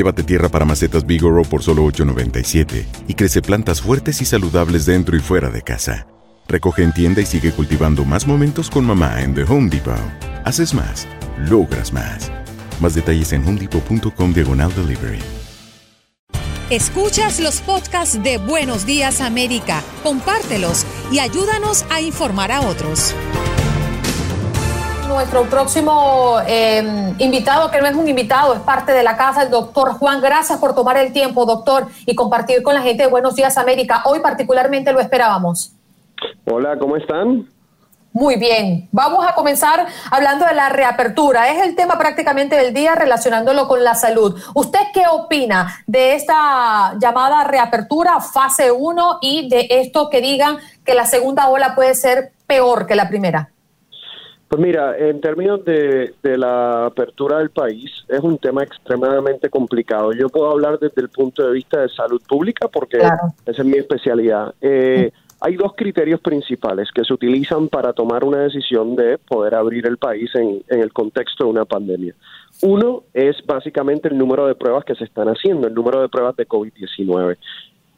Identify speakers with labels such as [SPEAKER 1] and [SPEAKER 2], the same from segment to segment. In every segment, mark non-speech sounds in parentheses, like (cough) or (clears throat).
[SPEAKER 1] Llévate tierra para macetas Bigoro por solo $8.97 y crece plantas fuertes y saludables dentro y fuera de casa. Recoge en tienda y sigue cultivando más momentos con mamá en The Home Depot. Haces más, logras más. Más detalles en homedepot.com diagonal delivery.
[SPEAKER 2] Escuchas los podcasts de Buenos Días América, compártelos y ayúdanos a informar a otros.
[SPEAKER 3] Nuestro próximo eh, invitado, que no es un invitado, es parte de la casa, el doctor Juan. Gracias por tomar el tiempo, doctor, y compartir con la gente de Buenos Días América. Hoy particularmente lo esperábamos.
[SPEAKER 4] Hola, ¿cómo están?
[SPEAKER 3] Muy bien, vamos a comenzar hablando de la reapertura. Es el tema prácticamente del día relacionándolo con la salud. ¿Usted qué opina de esta llamada reapertura fase 1 y de esto que digan que la segunda ola puede ser peor que la primera?
[SPEAKER 4] Pues mira, en términos de, de, la apertura del país, es un tema extremadamente complicado. Yo puedo hablar desde el punto de vista de salud pública porque claro. esa es mi especialidad. Eh, hay dos criterios principales que se utilizan para tomar una decisión de poder abrir el país en, en el contexto de una pandemia. Uno es básicamente el número de pruebas que se están haciendo, el número de pruebas de COVID-19.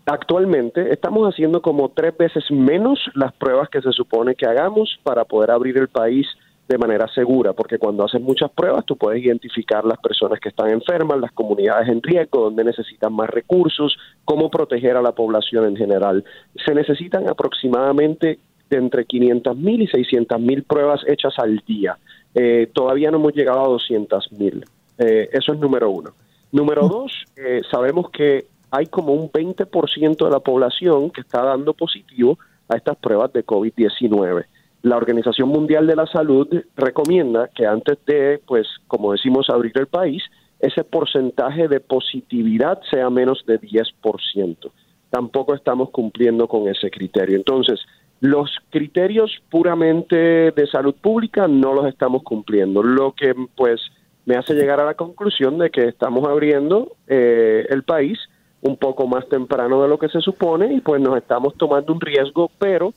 [SPEAKER 4] Actualmente estamos haciendo como tres veces menos las pruebas que se supone que hagamos para poder abrir el país de manera segura, porque cuando haces muchas pruebas tú puedes identificar las personas que están enfermas, las comunidades en riesgo, donde necesitan más recursos, cómo proteger a la población en general. Se necesitan aproximadamente de entre 500 mil y 600 mil pruebas hechas al día. Eh, todavía no hemos llegado a 200 mil. Eh, eso es número uno. Número dos, eh, sabemos que hay como un 20% de la población que está dando positivo a estas pruebas de COVID-19. La Organización Mundial de la Salud recomienda que antes de, pues, como decimos, abrir el país, ese porcentaje de positividad sea menos de 10%. Tampoco estamos cumpliendo con ese criterio. Entonces, los criterios puramente de salud pública no los estamos cumpliendo, lo que pues me hace llegar a la conclusión de que estamos abriendo eh, el país un poco más temprano de lo que se supone y pues nos estamos tomando un riesgo, pero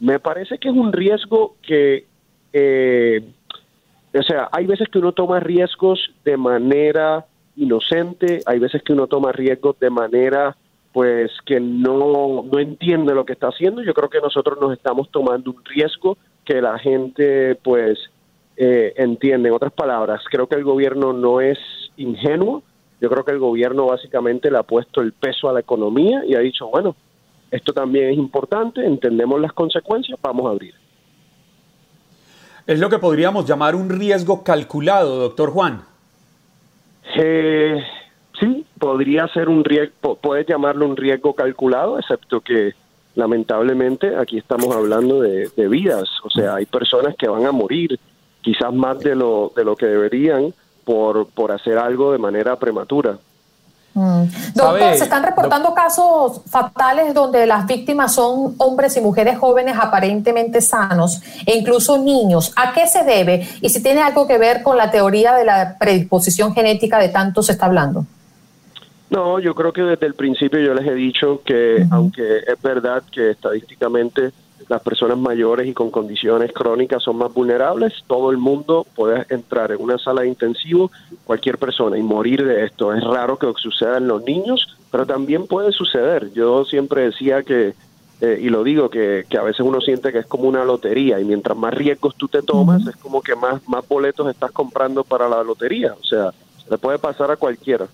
[SPEAKER 4] me parece que es un riesgo que, eh, o sea, hay veces que uno toma riesgos de manera inocente, hay veces que uno toma riesgos de manera pues que no, no entiende lo que está haciendo. Yo creo que nosotros nos estamos tomando un riesgo que la gente pues eh, entiende. En otras palabras, creo que el gobierno no es ingenuo, yo creo que el gobierno básicamente le ha puesto el peso a la economía y ha dicho, bueno, esto también es importante, entendemos las consecuencias, vamos a abrir.
[SPEAKER 5] Es lo que podríamos llamar un riesgo calculado, doctor Juan.
[SPEAKER 4] Eh, sí, podría ser un riesgo, puedes llamarlo un riesgo calculado, excepto que lamentablemente aquí estamos hablando de, de vidas, o sea, hay personas que van a morir, quizás más de lo, de lo que deberían, por, por hacer algo de manera prematura.
[SPEAKER 3] Mm. Doctor, se están reportando casos fatales donde las víctimas son hombres y mujeres jóvenes aparentemente sanos e incluso niños. ¿A qué se debe? Y si tiene algo que ver con la teoría de la predisposición genética de tanto se está hablando.
[SPEAKER 4] No, yo creo que desde el principio yo les he dicho que, aunque es verdad que estadísticamente las personas mayores y con condiciones crónicas son más vulnerables, todo el mundo puede entrar en una sala de intensivo, cualquier persona, y morir de esto. Es raro que suceda en los niños, pero también puede suceder. Yo siempre decía que, eh, y lo digo, que, que, a veces uno siente que es como una lotería, y mientras más riesgos tú te tomas, es como que más, más boletos estás comprando para la lotería. O sea, le puede pasar a cualquiera.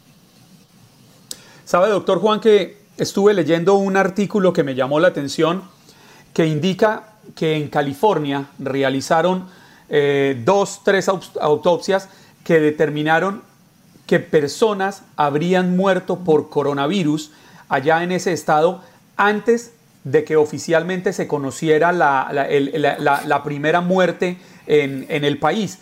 [SPEAKER 5] Sabe, doctor Juan, que estuve leyendo un artículo que me llamó la atención que indica que en California realizaron eh, dos, tres autopsias que determinaron que personas habrían muerto por coronavirus allá en ese estado antes de que oficialmente se conociera la, la, primera muerte en, en, el país.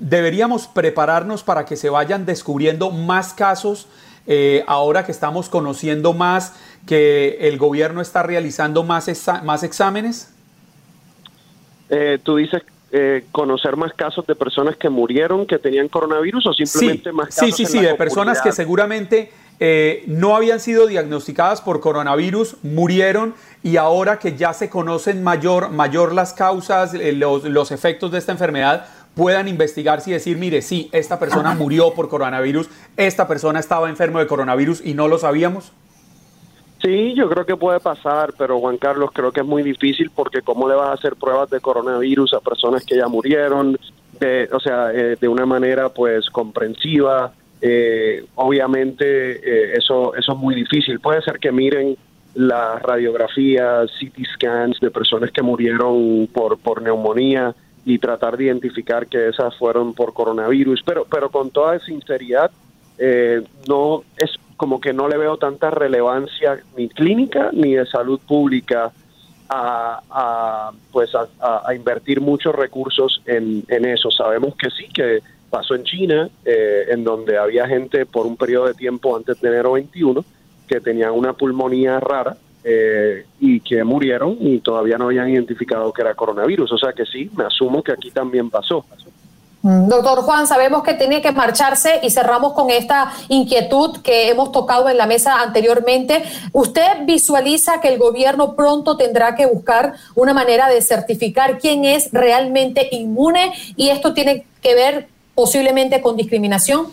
[SPEAKER 5] Deberíamos prepararnos para que se vayan descubriendo más casos eh, ahora que estamos conociendo más, que el gobierno está realizando más, más exámenes?
[SPEAKER 4] Eh, Tú dices eh, conocer más casos de personas que murieron, que tenían coronavirus o simplemente más casos.
[SPEAKER 5] Sí, sí, sí, de personas que seguramente no habían sido diagnosticadas por coronavirus, murieron y ahora que ya se conocen mayor, mayor las causas, los, los efectos de esta enfermedad, puedan investigar y decir, mire, sí, esta persona (clears throat) murió por coronavirus, esta persona estaba enfermo de coronavirus y no lo sabíamos?
[SPEAKER 4] Sí, yo creo que puede pasar, pero Juan Carlos creo que es muy difícil porque cómo le vas a hacer pruebas de coronavirus a personas que ya murieron, de, o sea, eh, de una manera pues comprensiva. Eh, obviamente eh, eso eso es muy difícil. Puede ser que miren las radiografías, CT scans de personas que murieron por por neumonía y tratar de identificar que esas fueron por coronavirus, pero, pero con toda sinceridad, eh, no es como que no le veo tanta relevancia ni clínica ni de salud pública a, pues a, invertir muchos recursos en, en, eso. Sabemos que sí, que pasó en China, eh, en donde había gente por un periodo de tiempo antes de enero 21 que tenían una pulmonía rara eh, y que murieron y todavía no habían identificado que era coronavirus. O sea que sí, me asumo que aquí también pasó.
[SPEAKER 3] Mm, doctor Juan, sabemos que tiene que marcharse y cerramos con esta inquietud que hemos tocado en la mesa anteriormente. ¿Usted visualiza que el gobierno pronto tendrá que buscar una manera de certificar quién es realmente inmune y esto tiene que ver posiblemente con discriminación?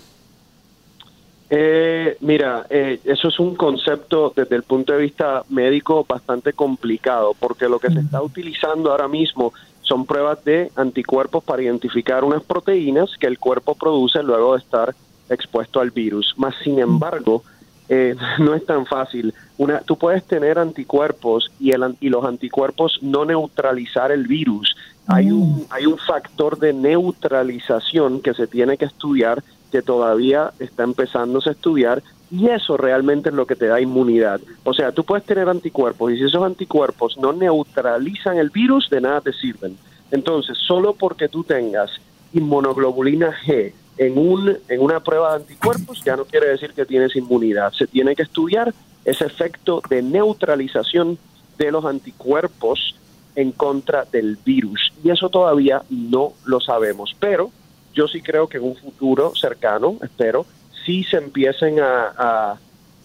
[SPEAKER 4] Eh, mira, eh, eso es un concepto desde el punto de vista médico bastante complicado, porque lo que se está utilizando ahora mismo son pruebas de anticuerpos para identificar unas proteínas que el cuerpo produce luego de estar expuesto al virus. Más sin embargo, eh, (laughs) no es tan fácil. Una, tú puedes tener anticuerpos y, el, y los anticuerpos no neutralizar el virus. Hay un, hay un factor de neutralización que se tiene que estudiar que todavía está empezándose a estudiar y eso realmente es lo que te da inmunidad. O sea, tú puedes tener anticuerpos y si esos anticuerpos no neutralizan el virus, de nada te sirven. Entonces, solo porque tú tengas inmunoglobulina G en, un, en una prueba de anticuerpos, ya no quiere decir que tienes inmunidad. Se tiene que estudiar ese efecto de neutralización de los anticuerpos en contra del virus. Y eso todavía no lo sabemos. Pero yo sí creo que en un futuro cercano, espero, sí se empiecen a,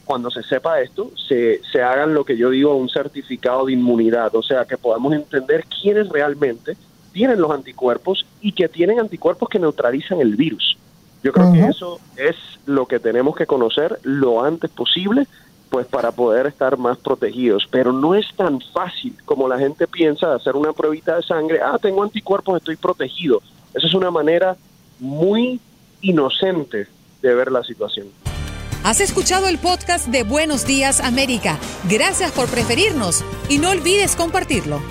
[SPEAKER 4] cuando se sepa esto, se, se hagan lo que yo digo, un certificado de inmunidad, o sea, que podamos entender quiénes realmente tienen los anticuerpos y que tienen anticuerpos que neutralizan el virus. Yo creo que eso es lo que tenemos que conocer lo antes posible, pues para poder estar más protegidos. Pero no es tan fácil como la gente piensa de hacer una pruebita de sangre, ah, tengo anticuerpos, estoy protegido. Esa es una manera muy inocente de ver la situación.
[SPEAKER 2] Has escuchado el podcast de Buenos Días América. Gracias por preferirnos y no olvides compartirlo.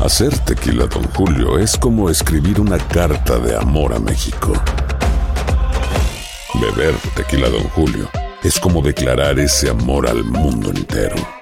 [SPEAKER 6] Hacer tequila, don Julio, es como escribir una carta de amor a México. Beber tequila, don Julio, es como declarar ese amor al mundo entero.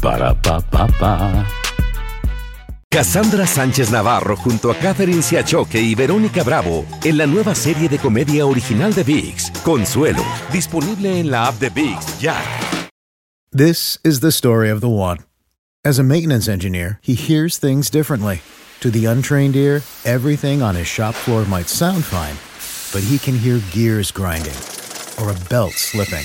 [SPEAKER 7] Para pa pa pa.
[SPEAKER 8] Cassandra Sánchez Navarro junto a Catherine Siachoque y Verónica Bravo en la nueva serie de comedia original de Vix, Consuelo, disponible en la app de Vix ya.
[SPEAKER 9] This is the story of the one. As a maintenance engineer, he hears things differently. To the untrained ear, everything on his shop floor might sound fine, but he can hear gears grinding or a belt slipping.